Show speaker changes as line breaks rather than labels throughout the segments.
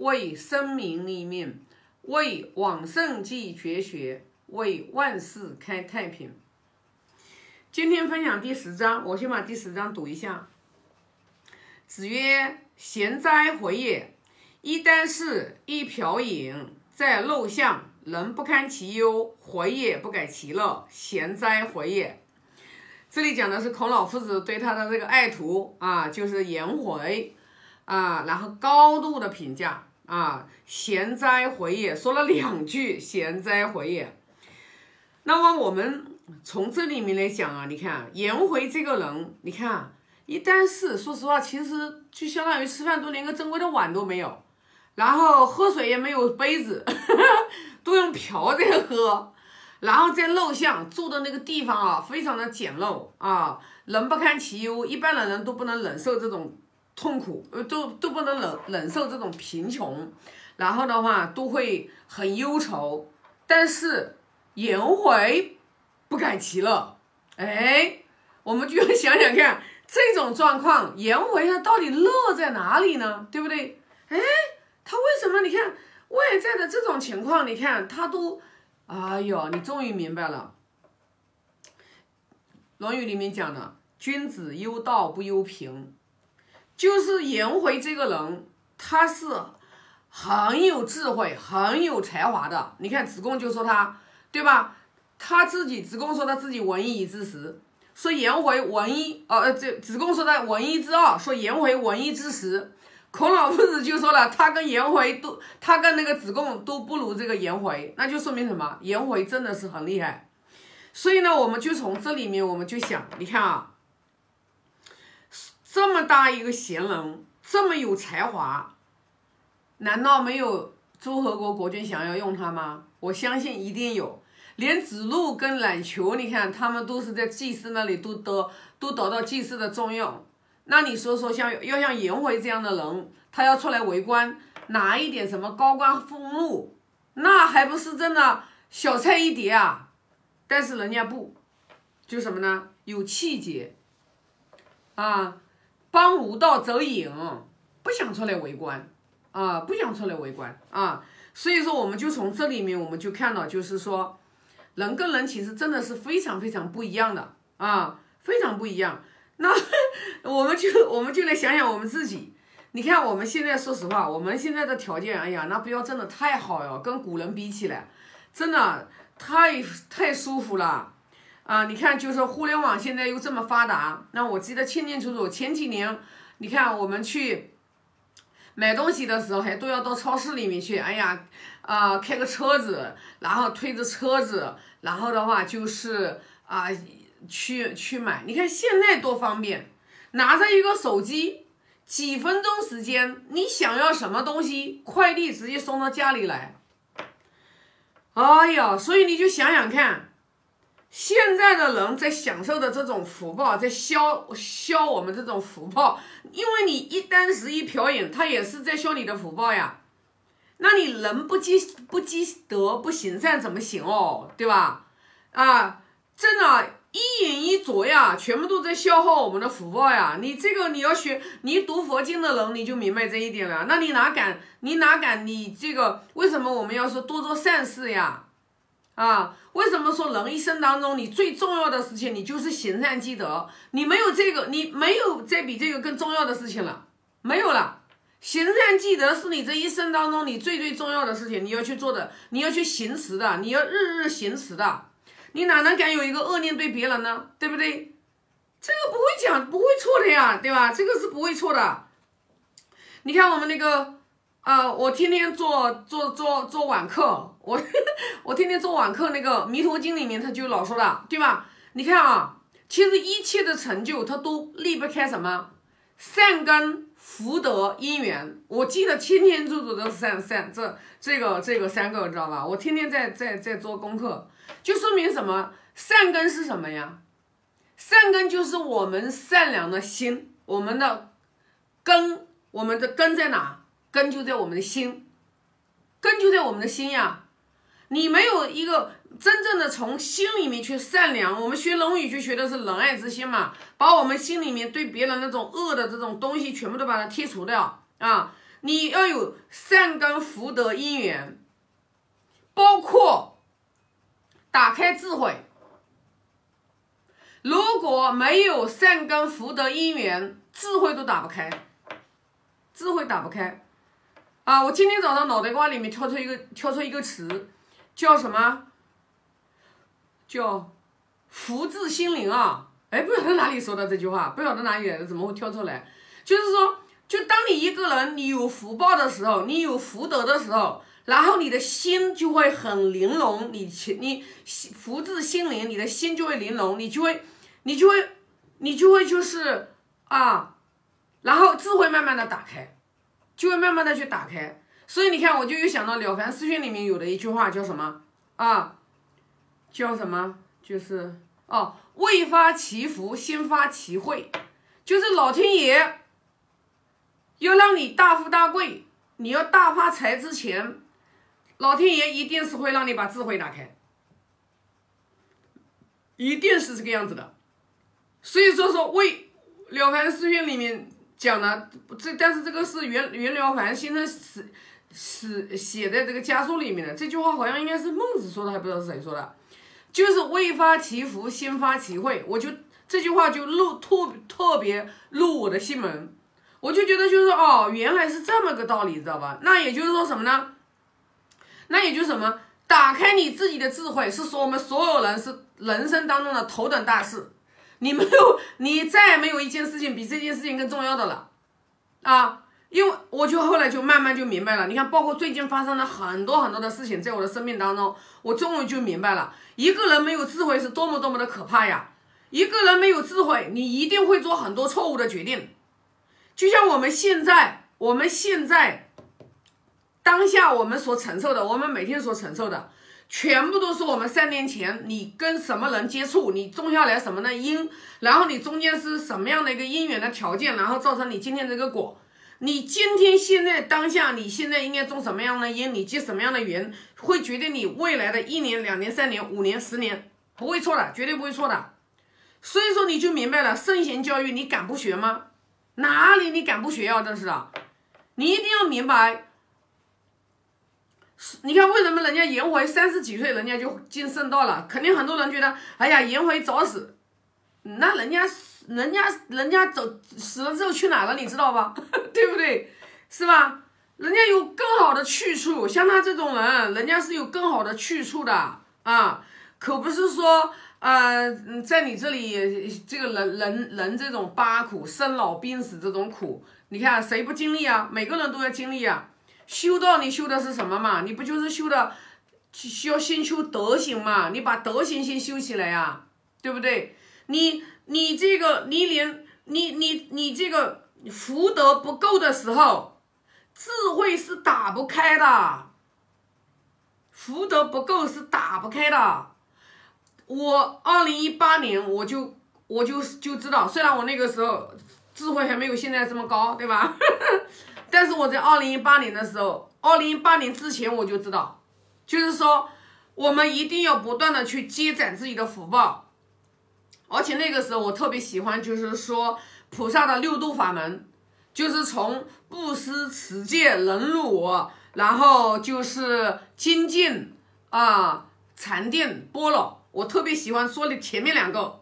为生民立命，为往圣继绝学，为万世开太平。今天分享第十章，我先把第十章读一下。子曰：“贤哉，回也！一箪食，一瓢饮，在陋巷，人不堪其忧，回也不改其乐。贤哉，回也！”这里讲的是孔老夫子对他的这个爱徒啊，就是颜回啊，然后高度的评价啊，贤哉，回也！说了两句，贤哉，回也。那么我们从这里面来讲啊，你看颜回这个人，你看。一箪食，说实话，其实就相当于吃饭都连个正规的碗都没有，然后喝水也没有杯子，都用瓢在喝，然后在陋巷住的那个地方啊，非常的简陋啊，人不堪其忧，一般的人都不能忍受这种痛苦，呃，都都不能忍忍受这种贫穷，然后的话都会很忧愁，但是颜回不改其乐，哎，我们就要想想看。这种状况，颜回他到底乐在哪里呢？对不对？哎，他为什么？你看外在的这种情况，你看他都，哎呦，你终于明白了，《论语》里面讲的“君子忧道不忧贫”，就是颜回这个人，他是很有智慧、很有才华的。你看子贡就说他，对吧？他自己子贡说他自己文艺之时。说颜回文一，呃，这子贡说他文一之二，说颜回文一之十，孔老夫子就说了，他跟颜回都，他跟那个子贡都不如这个颜回，那就说明什么？颜回真的是很厉害。所以呢，我们就从这里面，我们就想，你看啊，这么大一个贤人，这么有才华，难道没有诸侯国国君想要用他吗？我相信一定有。连子路跟冉求，你看他们都是在祭祀那里都得都得到祭祀的重用。那你说说，像要像颜回这样的人，他要出来为官，拿一点什么高官俸禄，那还不是真的小菜一碟啊？但是人家不，就什么呢？有气节啊，帮无道则隐，不想出来围观啊，不想出来围观啊。所以说，我们就从这里面，我们就看到，就是说。人跟人其实真的是非常非常不一样的啊，非常不一样。那 我们就我们就来想想我们自己。你看我们现在说实话，我们现在的条件，哎呀，那不要真的太好哟，跟古人比起来，真的太太舒服了啊！你看，就是互联网现在又这么发达，那我记得清清楚楚，前几年你看我们去买东西的时候，还都要到超市里面去，哎呀。啊，开个车子，然后推着车子，然后的话就是啊，去去买。你看现在多方便，拿着一个手机，几分钟时间，你想要什么东西，快递直接送到家里来。哎呀，所以你就想想看，现在的人在享受的这种福报，在消消我们这种福报，因为你一箪食一瓢饮，它也是在消你的福报呀。那你人不积不积德不行善怎么行哦，对吧？啊，真的，一饮一啄呀，全部都在消耗我们的福报呀。你这个你要学，你读佛经的人你就明白这一点了。那你哪敢？你哪敢？你这个为什么我们要说多做善事呀？啊，为什么说人一生当中你最重要的事情你就是行善积德？你没有这个，你没有再比这个更重要的事情了，没有了。行善积德是你这一生当中你最最重要的事情，你要去做的，你要去行持的，你要日日行持的，你哪能敢有一个恶念对别人呢？对不对？这个不会讲，不会错的呀，对吧？这个是不会错的。你看我们那个，呃，我天天做做做做晚课，我 我天天做晚课，那个《弥陀经》里面他就老说了，对吧？你看啊，其实一切的成就，它都离不开什么善根。福德因缘，我记得天天做做都是三三这这个这个三个，知道吧？我天天在在在做功课，就说明什么？善根是什么呀？善根就是我们善良的心，我们的根，我们的根在哪？根就在我们的心，根就在我们的心呀。你没有一个。真正的从心里面去善良，我们学《论语》就学的是仁爱之心嘛，把我们心里面对别人那种恶的这种东西全部都把它剔除掉啊。你要有善根福德因缘，包括打开智慧。如果没有善根福德因缘，智慧都打不开，智慧打不开。啊，我今天早上脑袋瓜里面跳出一个跳出一个词，叫什么？叫福至心灵啊！哎，不晓得哪里说的这句话，不晓得哪里来的，怎么会跳出来？就是说，就当你一个人你有福报的时候，你有福德的时候，然后你的心就会很玲珑，你你福至心灵，你的心就会玲珑，你就会。你就会，你就会就是啊，然后智慧慢慢的打开，就会慢慢的去打开。所以你看，我就又想到《了凡四训》里面有的一句话叫什么啊？叫什么？就是哦，未发其福，先发其慧，就是老天爷要让你大富大贵，你要大发财之前，老天爷一定是会让你把智慧打开，一定是这个样子的。所以说说为了凡四训里面讲的这，但是这个是袁袁了凡先生死死写在这个家书里面的这句话，好像应该是孟子说的，还不知道是谁说的，就是未发其福，先发其慧。我就这句话就入特特别入我的心门，我就觉得就是哦，原来是这么个道理，知道吧？那也就是说什么呢？那也就是什么？打开你自己的智慧，是说我们所有人是人生当中的头等大事。你没有，你再也没有一件事情比这件事情更重要的了，啊！因为我就后来就慢慢就明白了。你看，包括最近发生了很多很多的事情，在我的生命当中，我终于就明白了，一个人没有智慧是多么多么的可怕呀！一个人没有智慧，你一定会做很多错误的决定。就像我们现在，我们现在当下我们所承受的，我们每天所承受的。全部都是我们三年前你跟什么人接触，你种下来什么的因，然后你中间是什么样的一个因缘的条件，然后造成你今天这个果。你今天现在当下，你现在应该种什么样的因，你结什么样的缘，会决定你未来的一年、两年、三年、五年、十年，不会错的，绝对不会错的。所以说你就明白了，圣贤教育你敢不学吗？哪里你敢不学啊？真是的，你一定要明白。你看，为什么人家颜回三十几岁，人家就进圣道了？肯定很多人觉得，哎呀，颜回早死，那人家，人家，人家走死了之后去哪了？你知道吧？对不对？是吧？人家有更好的去处，像他这种人，人家是有更好的去处的啊，可不是说，呃，在你这里，这个人人人这种八苦，生老病死这种苦，你看谁不经历啊？每个人都要经历啊。修道，你修的是什么嘛？你不就是修的，需要先修德行嘛？你把德行先修起来呀，对不对？你你这个，你连你你你这个福德不够的时候，智慧是打不开的。福德不够是打不开的。我二零一八年我就我就就知道，虽然我那个时候智慧还没有现在这么高，对吧？但是我在二零一八年的时候，二零一八年之前我就知道，就是说我们一定要不断的去积攒自己的福报，而且那个时候我特别喜欢，就是说菩萨的六度法门，就是从布施、持戒、忍辱，然后就是精进啊、禅定、般若，我特别喜欢说的前面两个，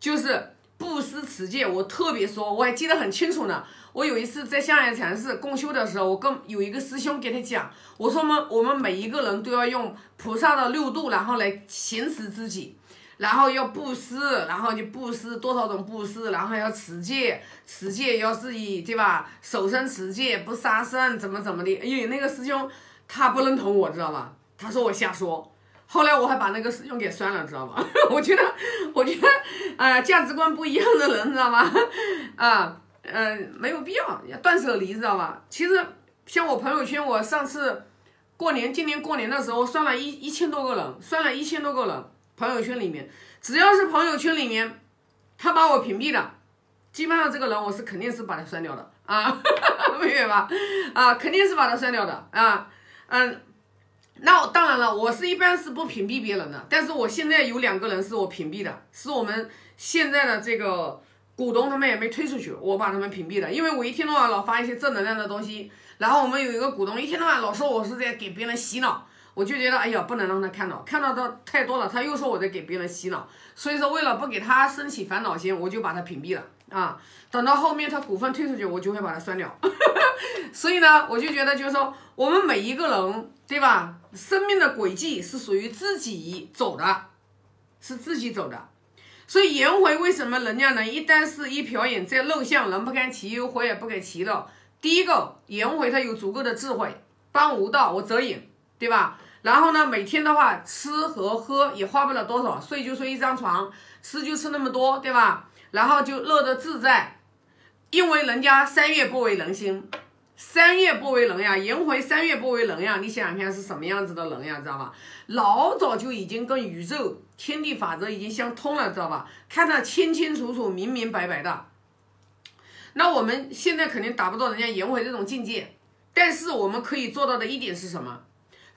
就是布施、持戒，我特别说，我还记得很清楚呢。我有一次在象牙禅寺共修的时候，我跟有一个师兄给他讲，我说我们我们每一个人都要用菩萨的六度，然后来行持自己，然后要布施，然后就布施多少种布施，然后要持戒，持戒要自己对吧？守身持戒，不杀生，怎么怎么的？因为那个师兄他不认同我，知道吧？他说我瞎说。后来我还把那个师兄给删了，知道吧？我觉得，我觉得，啊，价值观不一样的人，知道吗？啊。嗯，没有必要要断舍离，知道吧？其实像我朋友圈，我上次过年，今年过年的时候，算了一一千多个人，算了一千多个人，朋友圈里面，只要是朋友圈里面，他把我屏蔽的，基本上这个人我是肯定是把他删掉的啊，明白吧？啊，肯定是把他删掉的啊，嗯，那当然了，我是一般是不屏蔽别人的，但是我现在有两个人是我屏蔽的，是我们现在的这个。股东他们也没推出去，我把他们屏蔽了，因为我一天到晚老发一些正能量的东西，然后我们有一个股东一天到晚老说我是在给别人洗脑，我就觉得哎呀不能让他看到，看到的太多了，他又说我在给别人洗脑，所以说为了不给他升起烦恼心，我就把他屏蔽了啊。等到后面他股份退出去，我就会把他删掉。所以呢，我就觉得就是说我们每一个人对吧，生命的轨迹是属于自己走的，是自己走的。所以颜回为什么人家能一旦是一瓢饮，在陋巷人不堪其忧，火也不给其乐。第一个，颜回他有足够的智慧，帮无道我则隐，对吧？然后呢，每天的话吃和喝也花不了多少，睡就睡一张床，吃就吃那么多，对吧？然后就乐得自在，因为人家三月不为人心。三月不为人呀，颜回三月不为人呀，你想想看是什么样子的人呀，知道吧？老早就已经跟宇宙天地法则已经相通了，知道吧？看得清清楚楚、明明白白的。那我们现在肯定达不到人家颜回这种境界，但是我们可以做到的一点是什么？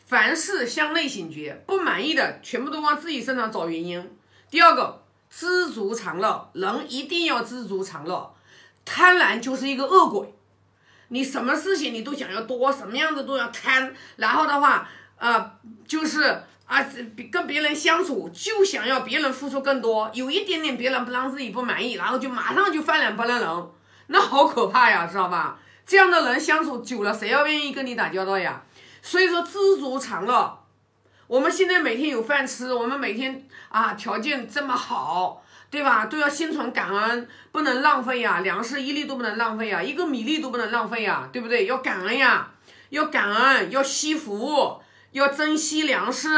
凡事向内醒觉，不满意的全部都往自己身上找原因。第二个，知足常乐，人一定要知足常乐，贪婪就是一个恶鬼。你什么事情你都想要多，什么样子都要贪，然后的话，呃，就是啊，跟别人相处就想要别人付出更多，有一点点别人不让自己不满意，然后就马上就翻脸不认人，那好可怕呀，知道吧？这样的人相处久了，谁要愿意跟你打交道呀？所以说知足常乐，我们现在每天有饭吃，我们每天啊条件这么好。对吧？都要心存感恩，不能浪费呀，粮食一粒都不能浪费呀，一个米粒都不能浪费呀，对不对？要感恩呀，要感恩，要惜福，要珍惜粮食，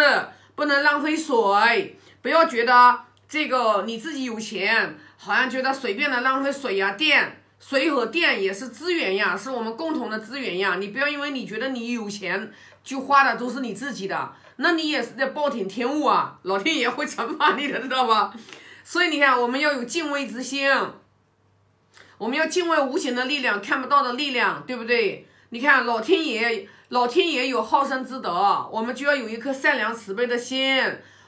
不能浪费水。不要觉得这个你自己有钱，好像觉得随便的浪费水呀，电，水和电也是资源呀，是我们共同的资源呀。你不要因为你觉得你有钱，就花的都是你自己的，那你也是在暴殄天物啊，老天爷会惩罚你的，知道吧？所以你看，我们要有敬畏之心，我们要敬畏无形的力量，看不到的力量，对不对？你看老天爷，老天爷有好生之德，我们就要有一颗善良慈悲的心。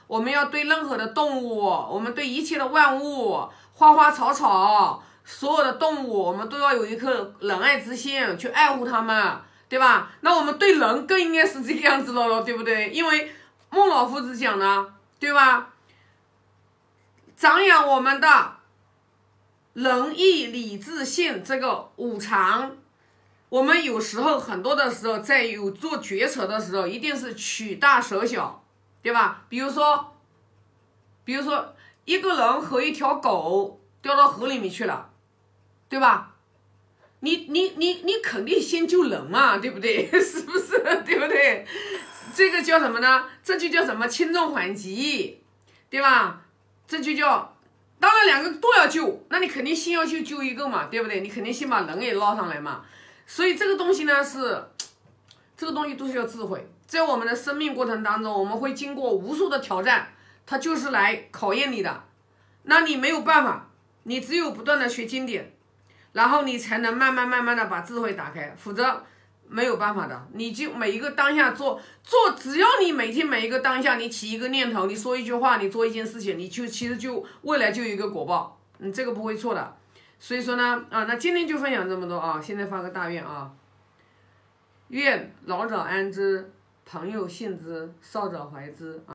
我们要对任何的动物，我们对一切的万物、花花草草，所有的动物，我们都要有一颗仁爱之心，去爱护它们，对吧？那我们对人更应该是这个样子了，对不对？因为孟老夫子讲的，对吧？长养我们的仁义礼智信这个五常，我们有时候很多的时候在有做决策的时候，一定是取大舍小，对吧？比如说，比如说一个人和一条狗掉到河里面去了，对吧？你你你你肯定先救人嘛，对不对？是不是？对不对？这个叫什么呢？这就叫什么轻重缓急，对吧？这就叫，当然两个都要救，那你肯定先要去救一个嘛，对不对？你肯定先把人给捞上来嘛。所以这个东西呢是，这个东西都是要智慧。在我们的生命过程当中，我们会经过无数的挑战，它就是来考验你的。那你没有办法，你只有不断的学经典，然后你才能慢慢慢慢的把智慧打开，否则。没有办法的，你就每一个当下做做，只要你每天每一个当下，你起一个念头，你说一句话，你做一件事情，你就其实就未来就有一个果报，你这个不会错的。所以说呢，啊，那今天就分享这么多啊，现在发个大愿啊，愿老者安之，朋友信之，少者怀之啊。